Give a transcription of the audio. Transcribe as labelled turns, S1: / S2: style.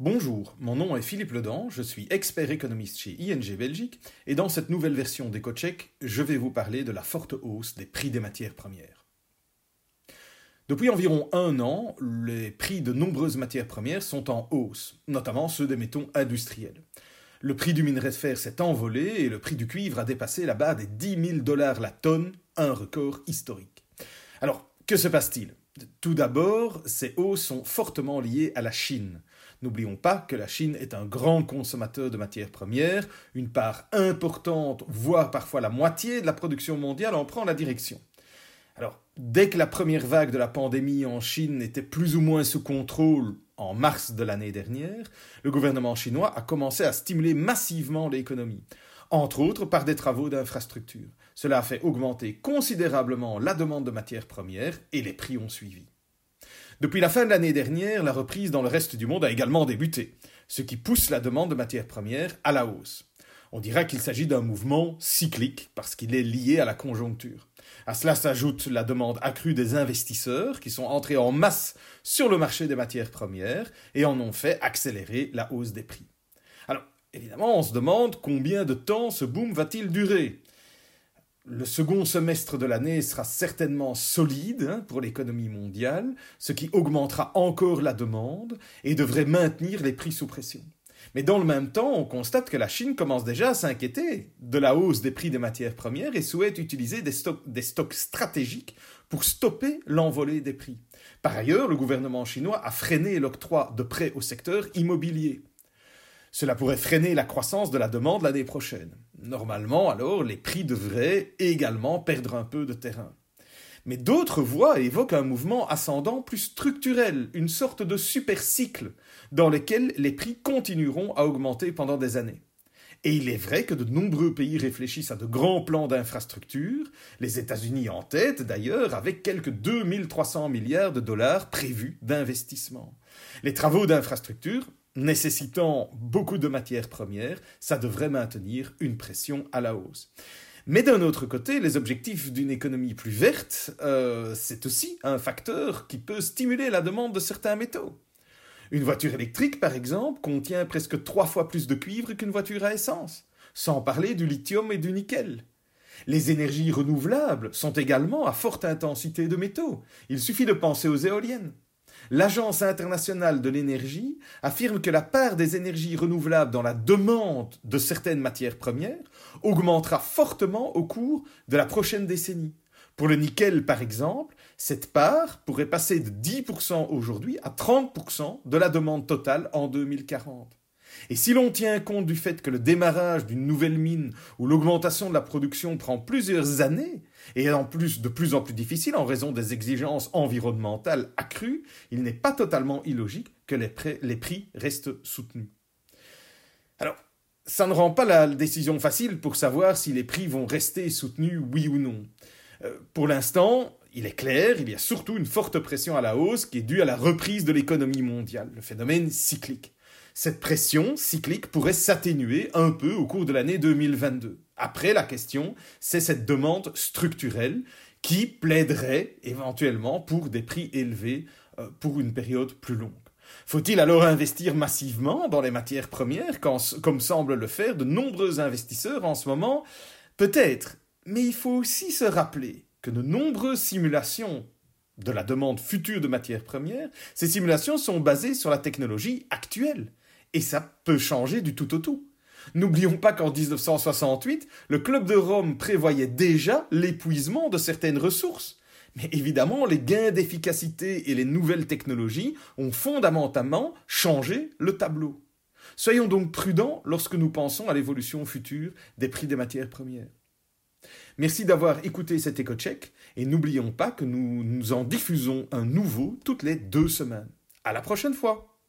S1: Bonjour, mon nom est Philippe Ledan, je suis expert économiste chez ING Belgique et dans cette nouvelle version d'EcoCheck, je vais vous parler de la forte hausse des prix des matières premières. Depuis environ un an, les prix de nombreuses matières premières sont en hausse, notamment ceux des métaux industriels. Le prix du minerai de fer s'est envolé et le prix du cuivre a dépassé la barre des 10 000 dollars la tonne, un record historique. Alors, que se passe-t-il? Tout d'abord, ces hausses sont fortement liées à la Chine. N'oublions pas que la Chine est un grand consommateur de matières premières, une part importante, voire parfois la moitié de la production mondiale en prend la direction. Alors, dès que la première vague de la pandémie en Chine était plus ou moins sous contrôle en mars de l'année dernière, le gouvernement chinois a commencé à stimuler massivement l'économie, entre autres par des travaux d'infrastructure. Cela a fait augmenter considérablement la demande de matières premières et les prix ont suivi. Depuis la fin de l'année dernière, la reprise dans le reste du monde a également débuté, ce qui pousse la demande de matières premières à la hausse. On dira qu'il s'agit d'un mouvement cyclique parce qu'il est lié à la conjoncture. À cela s'ajoute la demande accrue des investisseurs qui sont entrés en masse sur le marché des matières premières et en ont fait accélérer la hausse des prix. Alors, évidemment, on se demande combien de temps ce boom va-t-il durer? Le second semestre de l'année sera certainement solide hein, pour l'économie mondiale, ce qui augmentera encore la demande et devrait maintenir les prix sous pression. Mais dans le même temps, on constate que la Chine commence déjà à s'inquiéter de la hausse des prix des matières premières et souhaite utiliser des stocks, des stocks stratégiques pour stopper l'envolée des prix. Par ailleurs, le gouvernement chinois a freiné l'octroi de prêts au secteur immobilier. Cela pourrait freiner la croissance de la demande l'année prochaine. Normalement, alors, les prix devraient également perdre un peu de terrain. Mais d'autres voix évoquent un mouvement ascendant plus structurel, une sorte de super cycle, dans lequel les prix continueront à augmenter pendant des années. Et il est vrai que de nombreux pays réfléchissent à de grands plans d'infrastructure, les États-Unis en tête d'ailleurs, avec quelques 2300 milliards de dollars prévus d'investissement. Les travaux d'infrastructure nécessitant beaucoup de matières premières, ça devrait maintenir une pression à la hausse. Mais d'un autre côté, les objectifs d'une économie plus verte, euh, c'est aussi un facteur qui peut stimuler la demande de certains métaux. Une voiture électrique, par exemple, contient presque trois fois plus de cuivre qu'une voiture à essence, sans parler du lithium et du nickel. Les énergies renouvelables sont également à forte intensité de métaux. Il suffit de penser aux éoliennes. L'Agence internationale de l'énergie affirme que la part des énergies renouvelables dans la demande de certaines matières premières augmentera fortement au cours de la prochaine décennie. Pour le nickel, par exemple, cette part pourrait passer de 10% aujourd'hui à 30% de la demande totale en 2040. Et si l'on tient compte du fait que le démarrage d'une nouvelle mine ou l'augmentation de la production prend plusieurs années, et en plus de plus en plus difficile en raison des exigences environnementales accrues, il n'est pas totalement illogique que les, prix restent soutenus. Alors, ça ne rend pas la décision facile pour savoir si les prix vont rester soutenus, oui ou non. Euh, pour l'instant, il est clair, il y a surtout une forte pression à la hausse qui est due à la reprise de l'économie mondiale, le phénomène cyclique. Cette pression cyclique pourrait s'atténuer un peu au cours de l'année 2022. Après, la question, c'est cette demande structurelle qui plaiderait éventuellement pour des prix élevés euh, pour une période plus longue. Faut-il alors investir massivement dans les matières premières, comme semblent le faire de nombreux investisseurs en ce moment? Peut-être, mais il faut aussi se rappeler que de nombreuses simulations de la demande future de matières premières, ces simulations sont basées sur la technologie actuelle. Et ça peut changer du tout au tout. N'oublions pas qu'en 1968, le Club de Rome prévoyait déjà l'épuisement de certaines ressources. Mais évidemment, les gains d'efficacité et les nouvelles technologies ont fondamentalement changé le tableau. Soyons donc prudents lorsque nous pensons à l'évolution future des prix des matières premières. Merci d'avoir écouté cet éco-check et n'oublions pas que nous nous en diffusons un nouveau toutes les deux semaines. À la prochaine fois!